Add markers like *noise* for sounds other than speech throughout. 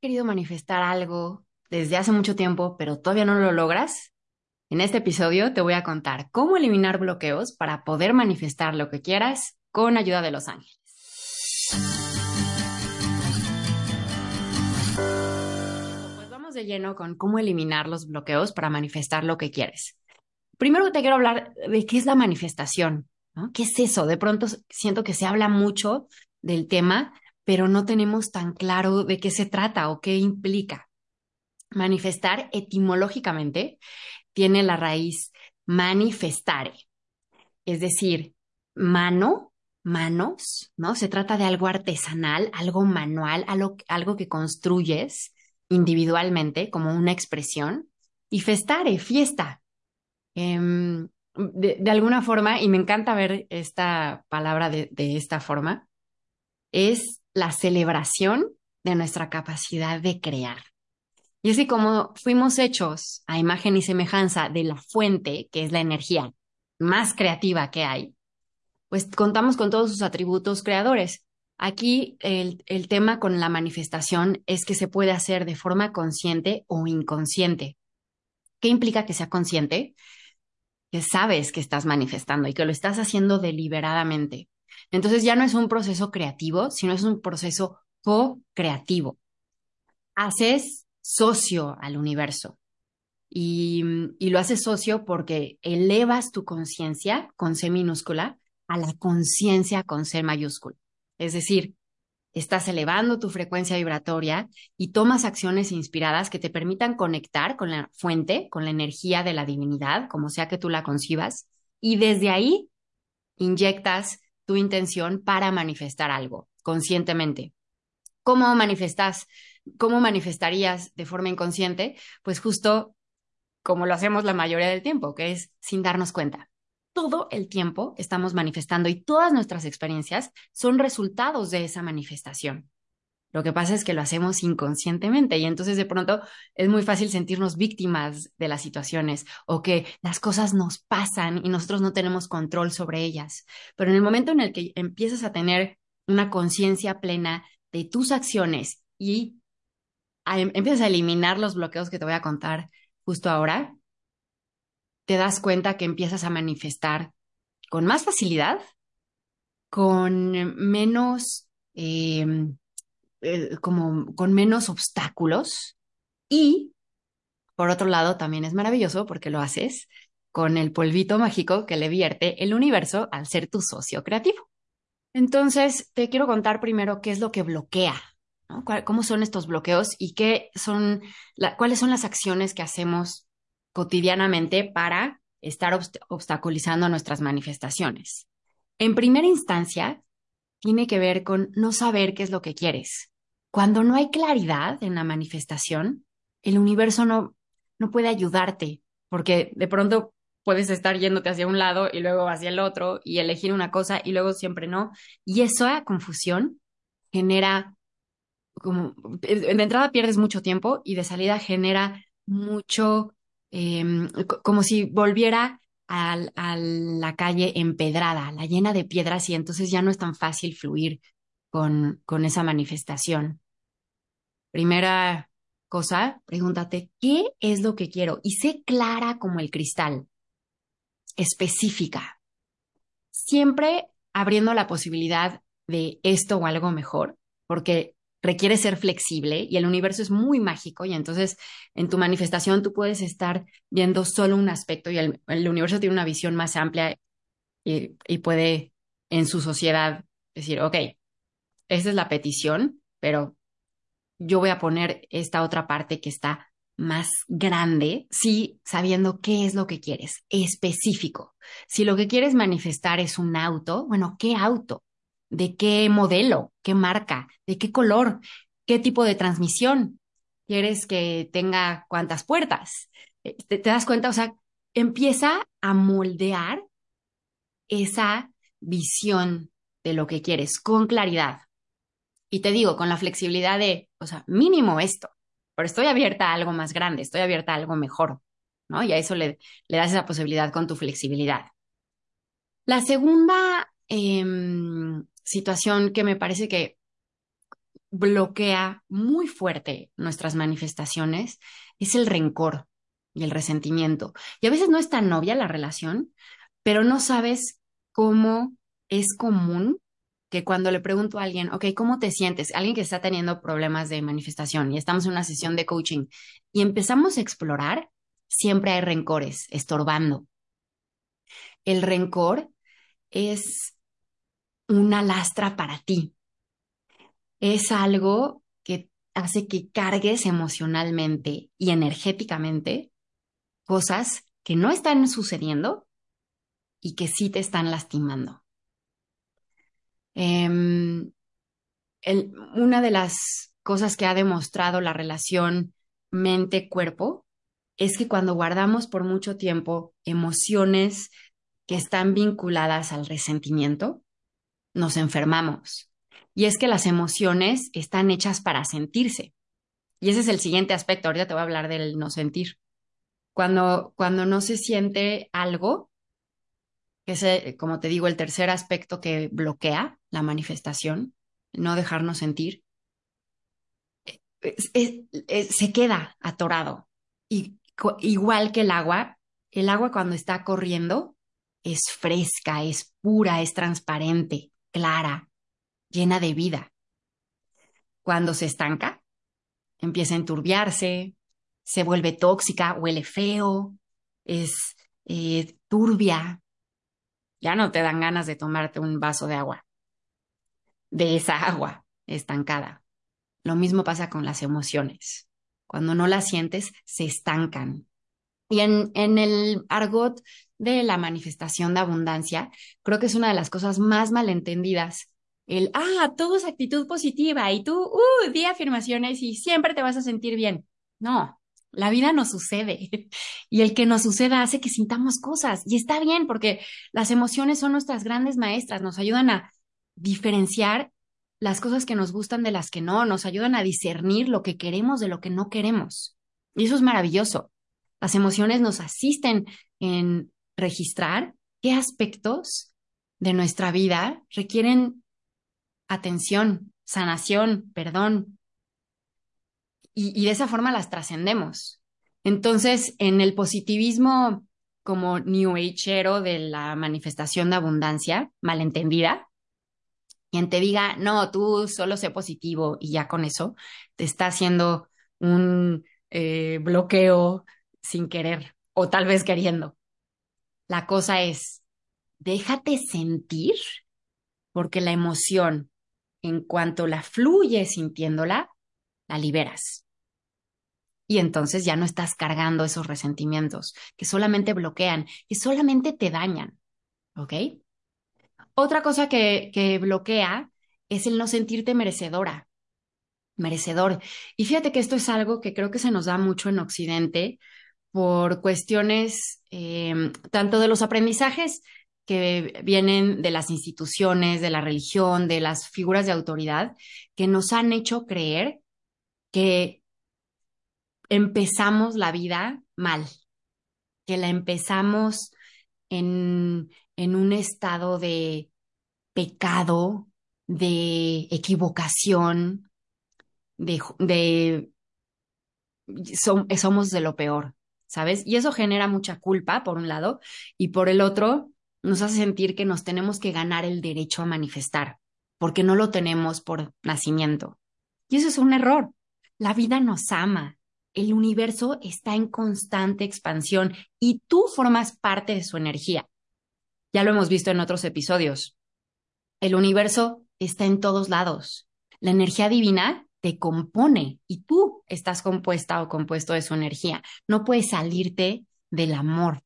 querido manifestar algo desde hace mucho tiempo, pero todavía no lo logras? En este episodio te voy a contar cómo eliminar bloqueos para poder manifestar lo que quieras con ayuda de los ángeles. Pues vamos de lleno con cómo eliminar los bloqueos para manifestar lo que quieres. Primero te quiero hablar de qué es la manifestación, ¿no? ¿Qué es eso? De pronto siento que se habla mucho del tema, pero no tenemos tan claro de qué se trata o qué implica. Manifestar etimológicamente tiene la raíz manifestare, es decir, mano, manos, ¿no? Se trata de algo artesanal, algo manual, algo, algo que construyes individualmente como una expresión. Y festare, fiesta. Em, de, alguna forma, y me encanta ver esta palabra de esta forma, es la celebración de nuestra capacidad de crear. Y así como fuimos hechos a imagen y semejanza de la fuente, que es la energía más creativa que hay, pues contamos con todos sus atributos creadores. Aquí el, el, tema con la manifestación es que se puede hacer de forma consciente o inconsciente. ¿Qué implica que sea consciente? Que sabes que estás manifestando y que lo estás haciendo deliberadamente. Entonces ya no es un proceso creativo, sino es un proceso co-creativo. Haces socio al universo y, y, lo haces socio porque elevas tu conciencia con C minúscula a la conciencia con C mayúscula. Es decir, estás elevando tu frecuencia vibratoria y tomas acciones inspiradas que te permitan conectar con la fuente, con la energía de la divinidad, como sea que tú la concibas, y desde ahí inyectas tu intención para manifestar algo conscientemente. ¿Cómo manifestas? ¿Cómo manifestarías de forma inconsciente? Pues justo como lo hacemos la mayoría del tiempo, que es sin darnos cuenta. Todo el tiempo estamos manifestando y todas nuestras experiencias son resultados de esa manifestación. Lo que pasa es que lo hacemos inconscientemente y entonces de pronto es muy fácil sentirnos víctimas de las situaciones o que las cosas nos pasan y nosotros no tenemos control sobre ellas. Pero en el momento en el que empiezas a tener una conciencia plena de tus acciones y em, empiezas a eliminar los bloqueos que te voy a contar justo ahora, te das cuenta que empiezas a manifestar con más facilidad, con menos... Em, eh, como con menos obstáculos y por otro lado también es maravilloso porque lo haces con el polvito mágico que le vierte el universo al ser tu socio creativo. Entonces, te quiero contar primero qué es lo que bloquea, ¿Cómo son estos bloqueos y qué son, cuáles son las acciones que hacemos cotidianamente para estar obstaculizando nuestras manifestaciones? En primera instancia, tiene que ver con no saber qué es lo que quieres. Cuando no hay claridad en la manifestación, el universo no, no puede ayudarte, porque de pronto puedes estar yéndote hacia un lado y luego hacia el otro y elegir una cosa y luego siempre no. Y esa confusión genera como, de entrada pierdes mucho tiempo y de salida genera mucho, em, como si volviera a, a, la calle empedrada, la llena de piedras y entonces ya no es tan fácil fluir con, con esa manifestación. Primera cosa, pregúntate, ¿qué es lo que quiero? Y sé clara como el cristal, específica, siempre abriendo la posibilidad de esto o algo mejor, porque requiere ser flexible y el universo es muy mágico y entonces en tu manifestación tú puedes estar viendo solo un aspecto y el, el universo tiene una visión más amplia y, y, puede en su sociedad decir, ok, esa es la petición, pero yo voy a poner esta otra parte que está más grande, sí, sabiendo qué es lo que quieres, específico. Si lo que quieres manifestar es un auto, bueno, ¿qué auto? ¿De qué modelo? ¿Qué marca? ¿De qué color? ¿Qué tipo de transmisión? ¿Quieres que tenga cuántas puertas? Eh, ¿Te, te das cuenta? O sea, empieza a moldear esa visión de lo que quieres con claridad. Y te digo, con la flexibilidad de, o sea, mínimo esto, pero estoy abierta a algo más grande, estoy abierta a algo mejor, ¿no? Y a eso le, le das esa posibilidad con tu flexibilidad. La segunda eh, situación que me parece que bloquea muy fuerte nuestras manifestaciones es el rencor y el resentimiento. Y a veces no es tan novia la relación, pero no sabes cómo es común que cuando le pregunto a alguien, ok, ¿cómo te sientes? Alguien que está teniendo problemas de manifestación y estamos en una sesión de coaching y empezamos a explorar, siempre hay rencores estorbando. El rencor es una lastra para ti. Es algo que hace que cargues emocionalmente y energéticamente cosas que no están sucediendo y que sí te están lastimando. Em, una de las cosas que ha demostrado la relación mente-cuerpo es que cuando guardamos por mucho tiempo emociones que están vinculadas al resentimiento, nos enfermamos. Y es que las emociones están hechas para sentirse. Y ese es el siguiente aspecto. Ahorita te voy a hablar del no sentir. Cuando, cuando no se siente algo, que es, eh, como te digo, el tercer aspecto que bloquea la manifestación, no dejarnos sentir, se queda atorado. Y igual que el agua, el agua cuando está corriendo es fresca, es pura, es transparente, clara, llena de vida. Cuando se estanca, empieza a enturbiarse, se vuelve tóxica, huele feo, es eh, turbia. Ya no te dan ganas de tomarte un vaso de agua, de esa agua estancada. Lo mismo pasa con las emociones. Cuando no las sientes, se estancan. Y en, el argot de la manifestación de abundancia, creo que es una de las cosas más malentendidas. El, ah, todo es actitud positiva y tú, uh, di afirmaciones y siempre te vas a sentir bien. No, la vida nos sucede *laughs* y el que nos suceda hace que sintamos cosas y está bien porque las emociones son nuestras grandes maestras, nos ayudan a diferenciar las cosas que nos gustan de las que no, nos ayudan a discernir lo que queremos de lo que no queremos. Y eso es maravilloso. Las emociones nos asisten en registrar qué aspectos de nuestra vida requieren atención, sanación, perdón. Y, de esa forma las trascendemos. Entonces, en el positivismo como New Agero de la manifestación de abundancia, malentendida, quien te diga, no, tú solo sé positivo y ya con eso te está haciendo un eh, bloqueo sin querer o tal vez queriendo. La cosa es, déjate sentir, porque la emoción, en cuanto la fluyes sintiéndola, la liberas. Y entonces ya no estás cargando esos resentimientos que solamente bloquean, que solamente te dañan. ¿Ok? Otra cosa que, que bloquea es el no sentirte merecedora, merecedor. Y fíjate que esto es algo que creo que se nos da mucho en Occidente por cuestiones eh, tanto de los aprendizajes que vienen de las instituciones, de la religión, de las figuras de autoridad, que nos han hecho creer que empezamos la vida mal, que la empezamos en, en un estado de pecado, de equivocación, de, de somos de lo peor. ¿sabes? Y eso genera mucha culpa, por un lado, y por el otro, nos hace sentir que nos tenemos que ganar el derecho a manifestar, porque no lo tenemos por nacimiento. Y eso es un error. La vida nos ama. El universo está en constante expansión y tú formas parte de su energía. Ya lo hemos visto en otros episodios. El universo está en todos lados. La energía divina te compone y tú estás compuesta o compuesto de su energía. No puedes salirte del amor.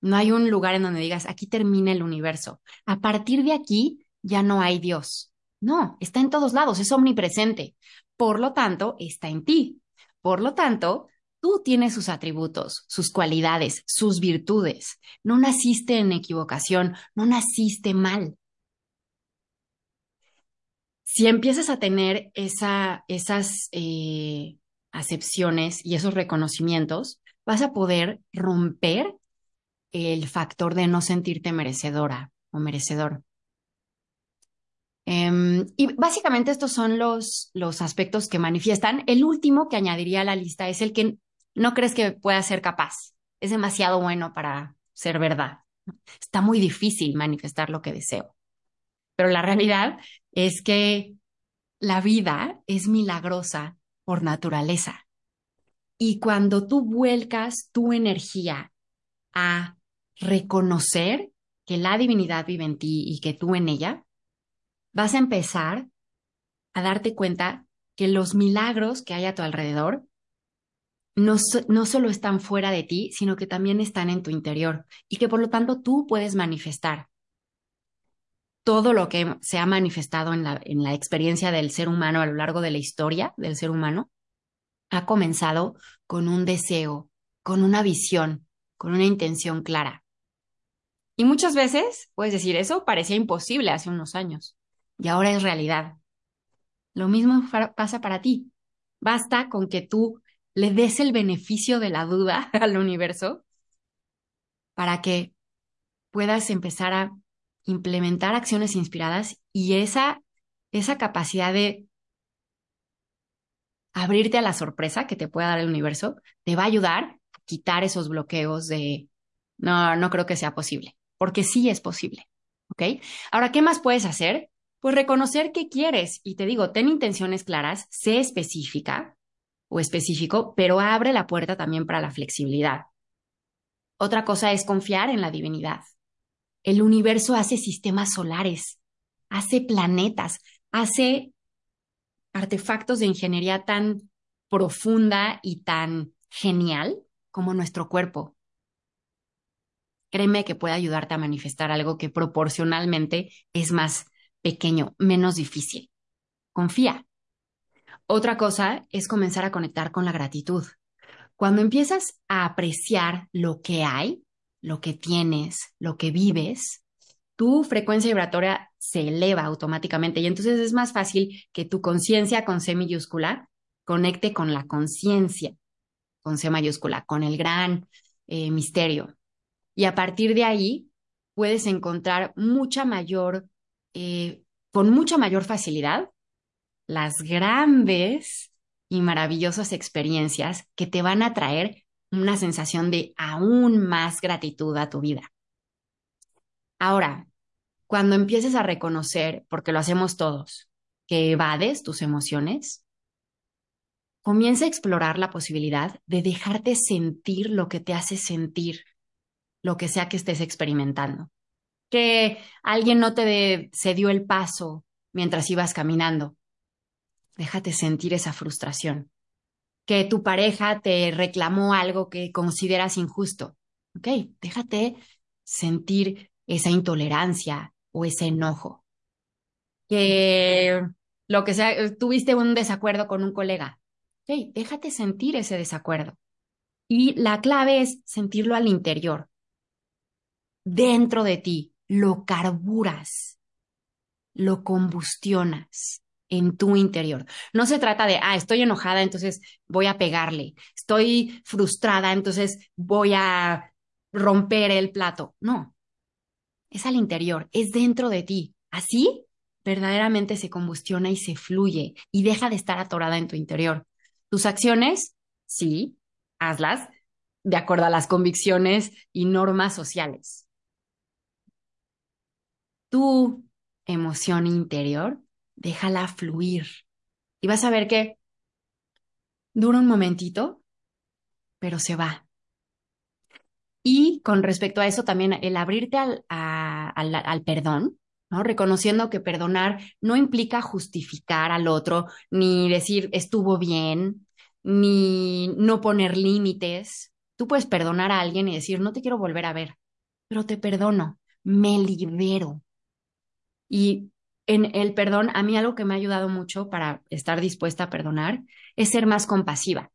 No hay un lugar en donde digas, aquí termina el universo. A partir de aquí ya no hay Dios. No, está en todos lados, es omnipresente. Por lo tanto, está en ti. Por lo tanto, tú tienes sus atributos, sus cualidades, sus virtudes. No naciste en equivocación, no naciste mal si empiezas a tener esa, esas eh, acepciones y esos reconocimientos, vas a poder romper el factor de no sentirte merecedora o merecedor. Em, y básicamente estos son los, los aspectos que manifiestan. El último que añadiría a la lista es el que no crees que pueda ser capaz. Es demasiado bueno para ser verdad. Está muy difícil manifestar lo que deseo. Pero la realidad es que la vida es milagrosa por naturaleza. Y cuando tú vuelcas tu energía a reconocer que la divinidad vive en ti y que tú en ella, vas a empezar a darte cuenta que los milagros que hay a tu alrededor no, no, solo están fuera de ti, sino que también están en tu interior y que por lo tanto tú puedes manifestar todo lo que se ha manifestado en la, en la experiencia del ser humano a lo largo de la historia del ser humano, ha comenzado con un deseo, con una visión, con una intención clara. Y muchas veces, puedes decir, eso parecía imposible hace unos años y ahora es realidad. Lo mismo pasa para ti. Basta con que tú le des el beneficio de la duda *laughs* al universo para que puedas empezar a implementar acciones inspiradas y esa, esa capacidad de abrirte a la sorpresa que te pueda dar el universo te va a ayudar a quitar esos bloqueos de no, no creo que sea posible, porque sí es posible. ¿Ok? Ahora, ¿qué más puedes hacer? Pues reconocer qué quieres y te digo, ten intenciones claras, sé específica o específico, pero abre la puerta también para la flexibilidad. Otra cosa es confiar en la divinidad. El universo hace sistemas solares, hace planetas, hace artefactos de ingeniería tan profunda y tan genial como nuestro cuerpo. Créeme que puede ayudarte a manifestar algo que proporcionalmente es más pequeño, menos difícil. Confía. Otra cosa es comenzar a conectar con la gratitud. Cuando empiezas a apreciar lo que hay, lo que tienes, lo que vives, tu frecuencia vibratoria se eleva automáticamente y entonces es más fácil que tu conciencia con C mayúscula conecte con la conciencia con C mayúscula, con el gran eh, misterio. Y a partir de ahí puedes encontrar mucha mayor eh, con mucha mayor facilidad las grandes y maravillosas experiencias que te van a traer una sensación de aún más gratitud a tu vida. Ahora, cuando empieces a reconocer, porque lo hacemos todos, que evades tus emociones, comienza a explorar la posibilidad de dejarte sentir lo que te hace sentir, lo que sea que estés experimentando que alguien no te cedió el paso mientras ibas caminando. Déjate sentir esa frustración. Que tu pareja te reclamó algo que consideras injusto. Ok, déjate sentir esa intolerancia o ese enojo. Que lo que sea, tuviste un desacuerdo con un colega. Ok, déjate sentir ese desacuerdo. Y la clave es sentirlo al interior, dentro de ti, lo carburas, lo combustionas en tu interior. No se trata de, ah, estoy enojada, entonces voy a pegarle. Estoy frustrada, entonces voy a romper el plato. No, es al interior, es dentro de ti. Así verdaderamente se combustiona y se fluye y deja de estar atorada en tu interior. Tus acciones, sí, hazlas de acuerdo a las convicciones y normas sociales tu emoción interior, déjala fluir. Y vas a ver que dura un momentito, pero se va. Y con respecto a eso también, el abrirte al, al, perdón, ¿no? Reconociendo que perdonar no implica justificar al otro, ni decir estuvo bien, ni no poner límites. Tú puedes perdonar a alguien y decir, no te quiero volver a ver, pero te perdono, me libero. Y en el perdón, a mí algo que me ha ayudado mucho para estar dispuesta a perdonar es ser más compasiva,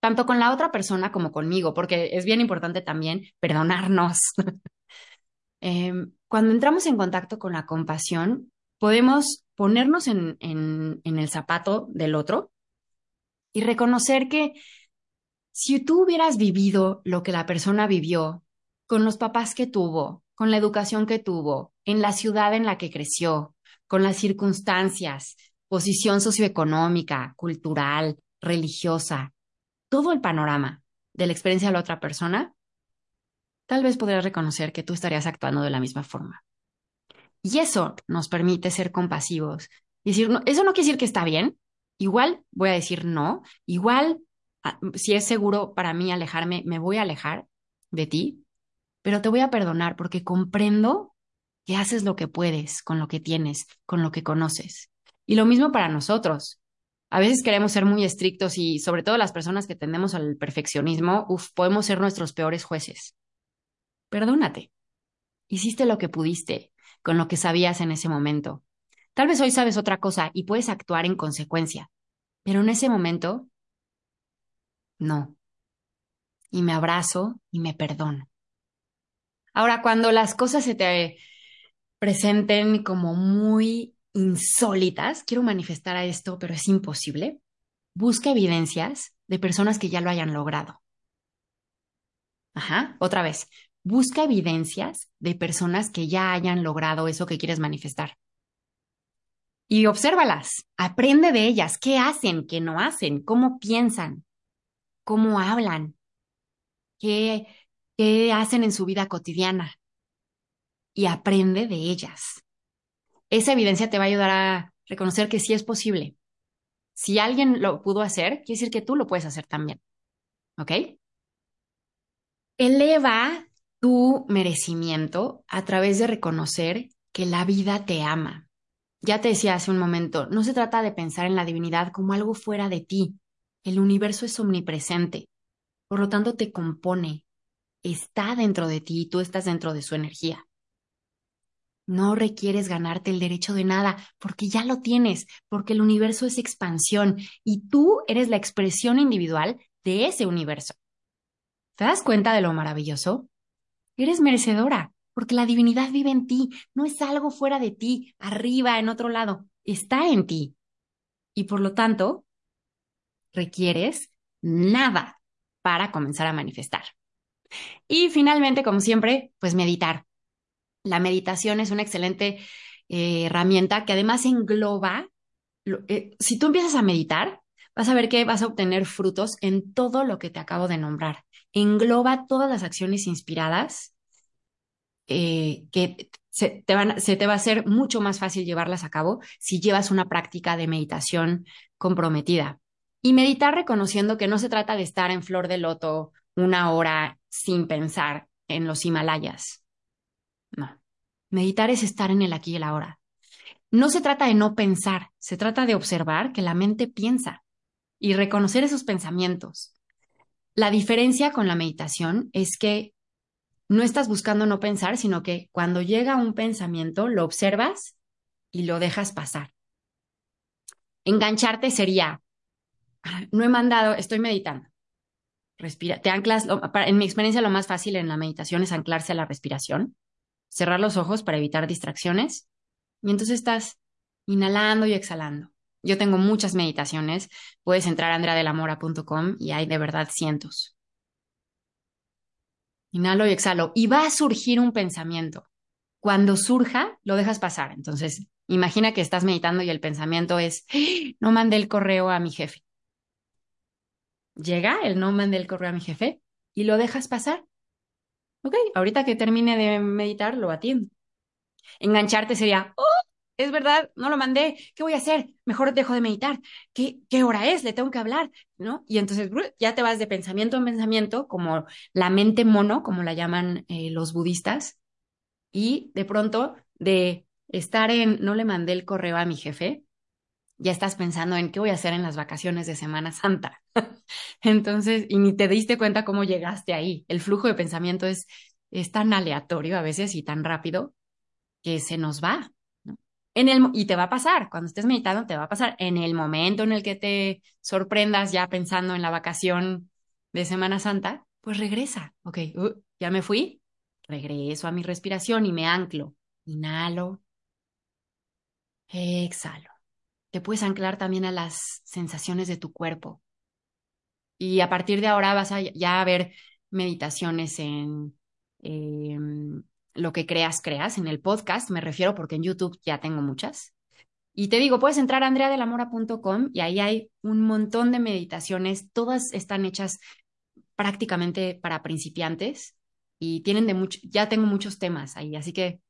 tanto con la otra persona como conmigo, porque es bien importante también perdonarnos. *laughs* Em, cuando entramos en contacto con la compasión, podemos ponernos en, el zapato del otro y reconocer que si tú hubieras vivido lo que la persona vivió, con los papás que tuvo, con la educación que tuvo, en la ciudad en la que creció, con las circunstancias, posición socioeconómica, cultural, religiosa, todo el panorama de la experiencia de la otra persona, tal vez podrías reconocer que tú estarías actuando de la misma forma. Y eso nos permite ser compasivos. Decir, eso no quiere decir que está bien. Igual voy a decir no. Igual, ah, si es seguro para mí alejarme, me voy a alejar de ti. Pero te voy a perdonar porque comprendo que haces lo que puedes con lo que tienes, con lo que conoces. Y lo mismo para nosotros. A veces queremos ser muy estrictos y sobre todo las personas que tendemos al perfeccionismo, uf, podemos ser nuestros peores jueces. Perdónate. Hiciste lo que pudiste con lo que sabías en ese momento. Tal vez hoy sabes otra cosa y puedes actuar en consecuencia, pero en ese momento, no. Y me abrazo y me perdono. Ahora, cuando las cosas se te presenten como muy insólitas, quiero manifestar a esto, pero es imposible, busca evidencias de personas que ya lo hayan logrado. Ajá, otra vez, busca evidencias de personas que ya hayan logrado eso que quieres manifestar. Y obsérvalas, aprende de ellas, qué hacen, qué no hacen, cómo piensan, cómo hablan, qué, qué hacen en su vida cotidiana. Y aprende de ellas. Esa evidencia te va a ayudar a reconocer que sí es posible. Si alguien lo pudo hacer, quiere decir que tú lo puedes hacer también. ¿Ok? Eleva tu merecimiento a través de reconocer que la vida te ama. Ya te decía hace un momento, no se trata de pensar en la divinidad como algo fuera de ti. El universo es omnipresente, por lo tanto te compone, está dentro de ti y tú estás dentro de su energía. No requieres ganarte el derecho de nada, porque ya lo tienes, porque el universo es expansión y tú eres la expresión individual de ese universo. ¿Te das cuenta de lo maravilloso? Eres merecedora, porque la divinidad vive en ti, no es algo fuera de ti, arriba, en otro lado, está en ti. Y por lo tanto, requieres nada para comenzar a manifestar. Y finalmente, como siempre, pues meditar. La meditación es una excelente eh, herramienta que además engloba, eh, si tú empiezas a meditar, vas a ver que vas a obtener frutos en todo lo que te acabo de nombrar. Engloba todas las acciones inspiradas eh, que se te, van, se te va a hacer mucho más fácil llevarlas a cabo si llevas una práctica de meditación comprometida. Y meditar reconociendo que no se trata de estar en flor de loto una hora sin pensar en los Himalayas. Meditar es estar en el aquí y el ahora. No se trata de no pensar, se trata de observar que la mente piensa y reconocer esos pensamientos. La diferencia con la meditación es que no estás buscando no pensar, sino que cuando llega un pensamiento lo observas y lo dejas pasar. Engancharte sería, ah, no he mandado, estoy meditando. Respira, te anclas, en mi experiencia lo más fácil en la meditación es anclarse a la respiración, cerrar los ojos para evitar distracciones y entonces estás inhalando y exhalando. Yo tengo muchas meditaciones, puedes entrar a andreadelamora.com y hay de verdad cientos. Inhalo y exhalo. Y va a surgir un pensamiento. Cuando surja, lo dejas pasar. Entonces, imagina que estás meditando y el pensamiento es, ¡Ah! no mandé el correo a mi jefe. Llega el no mandé el correo a mi jefe y lo dejas pasar. Ok, ahorita que termine de meditar, lo atiendo. Engancharte sería, oh, es verdad, no lo mandé, ¿qué voy a hacer? Mejor dejo de meditar. ¿Qué, qué hora es? Le tengo que hablar, ¿no? Y entonces ya te vas de pensamiento en pensamiento, como la mente mono, como la llaman eh, los budistas, y de pronto de estar en, no le mandé el correo a mi jefe, ya estás pensando en qué voy a hacer en las vacaciones de Semana Santa. *laughs* entonces, y ni te diste cuenta cómo llegaste ahí. El flujo de pensamiento es, es tan aleatorio a veces y tan rápido que se nos va, en el, y te va a pasar, cuando estés meditando, te va a pasar en el momento en el que te sorprendas ya pensando en la vacación de Semana Santa, pues regresa. Ok, uh, ya me fui, regreso a mi respiración y me anclo. Inhalo, exhalo. Te puedes anclar también a las sensaciones de tu cuerpo. Y a partir de ahora vas a ya a ver meditaciones en em, lo que creas, creas. En el podcast me refiero porque en YouTube ya tengo muchas. Y te digo, puedes entrar a andreadelamora.com y ahí hay un montón de meditaciones, todas están hechas prácticamente para principiantes y tienen de mucho, ya tengo muchos temas ahí, así que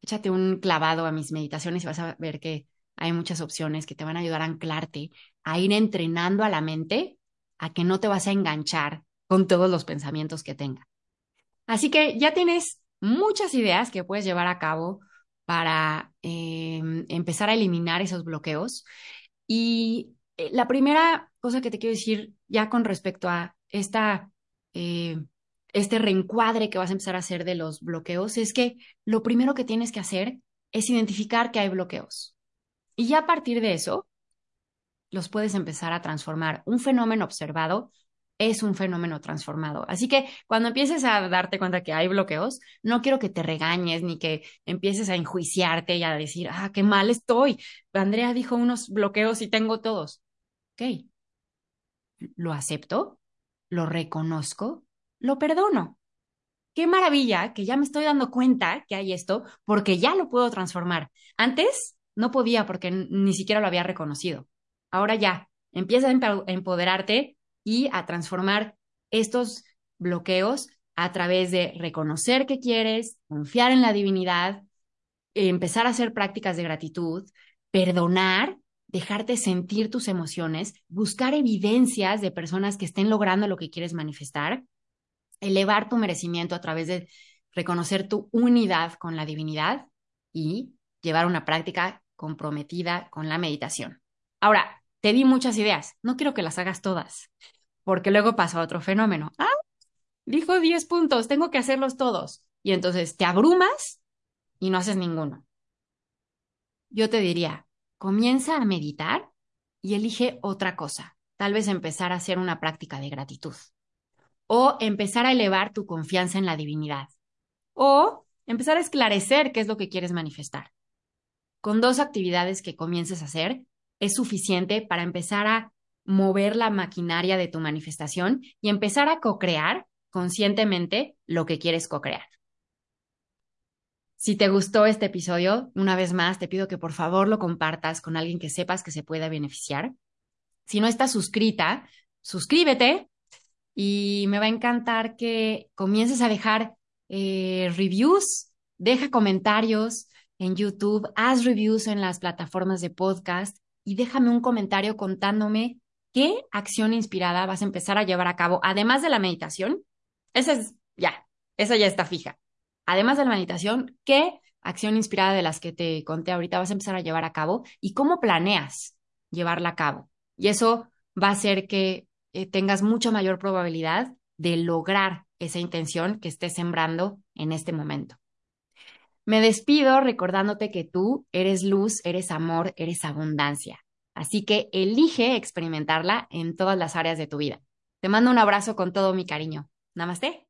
échate un clavado a mis meditaciones y vas a ver que hay muchas opciones que te van a ayudar a anclarte, a ir entrenando a la mente a que no te vas a enganchar con todos los pensamientos que tenga. Así que ya tienes muchas ideas que puedes llevar a cabo para eh, empezar a eliminar esos bloqueos. Y eh, la primera cosa que te quiero decir ya con respecto a esta, eh, este reencuadre que vas a empezar a hacer de los bloqueos es que lo primero que tienes que hacer es identificar que hay bloqueos. Y ya a partir de eso, los puedes empezar a transformar. Un fenómeno observado es un fenómeno transformado. Así que cuando empieces a darte cuenta que hay bloqueos, no quiero que te regañes ni que empieces a enjuiciarte y a decir, ah, qué mal estoy. Andrea dijo unos bloqueos y tengo todos. Ok. Lo acepto, lo reconozco, lo perdono. Qué maravilla que ya me estoy dando cuenta que hay esto porque ya lo puedo transformar. Antes no podía porque ni siquiera lo había reconocido. Ahora ya, empieza a empoderarte y a transformar estos bloqueos a través de reconocer que quieres, confiar en la divinidad, empezar a hacer prácticas de gratitud, perdonar, dejarte sentir tus emociones, buscar evidencias de personas que estén logrando lo que quieres manifestar, elevar tu merecimiento a través de reconocer tu unidad con la divinidad y llevar una práctica comprometida con la meditación. Ahora, te di muchas ideas, no quiero que las hagas todas porque luego pasa otro fenómeno. Ah, dijo 10 puntos, tengo que hacerlos todos. Y entonces te abrumas y no haces ninguno. Yo te diría, comienza a meditar y elige otra cosa. Tal vez empezar a hacer una práctica de gratitud. O empezar a elevar tu confianza en la divinidad. O empezar a esclarecer qué es lo que quieres manifestar. Con dos actividades que comiences a hacer, es suficiente para empezar a mover la maquinaria de tu manifestación y empezar a co-crear conscientemente lo que quieres co-crear. Si te gustó este episodio, una vez más te pido que por favor lo compartas con alguien que sepas que se pueda beneficiar. Si no estás suscrita, suscríbete y me va a encantar que comiences a dejar eh, reviews, deja comentarios en YouTube, haz reviews en las plataformas de podcast y déjame un comentario contándome ¿Qué acción inspirada vas a empezar a llevar a cabo, además de la meditación? Esa es, ya, esa ya está fija. Además de la meditación, ¿qué acción inspirada de las que te conté ahorita vas a empezar a llevar a cabo y cómo planeas llevarla a cabo? Y eso va a hacer que eh, tengas mucha mayor probabilidad de lograr esa intención que estés sembrando en este momento. Me despido recordándote que tú eres luz, eres amor, eres abundancia. Así que elige experimentarla en todas las áreas de tu vida. Te mando un abrazo con todo mi cariño. Namaste.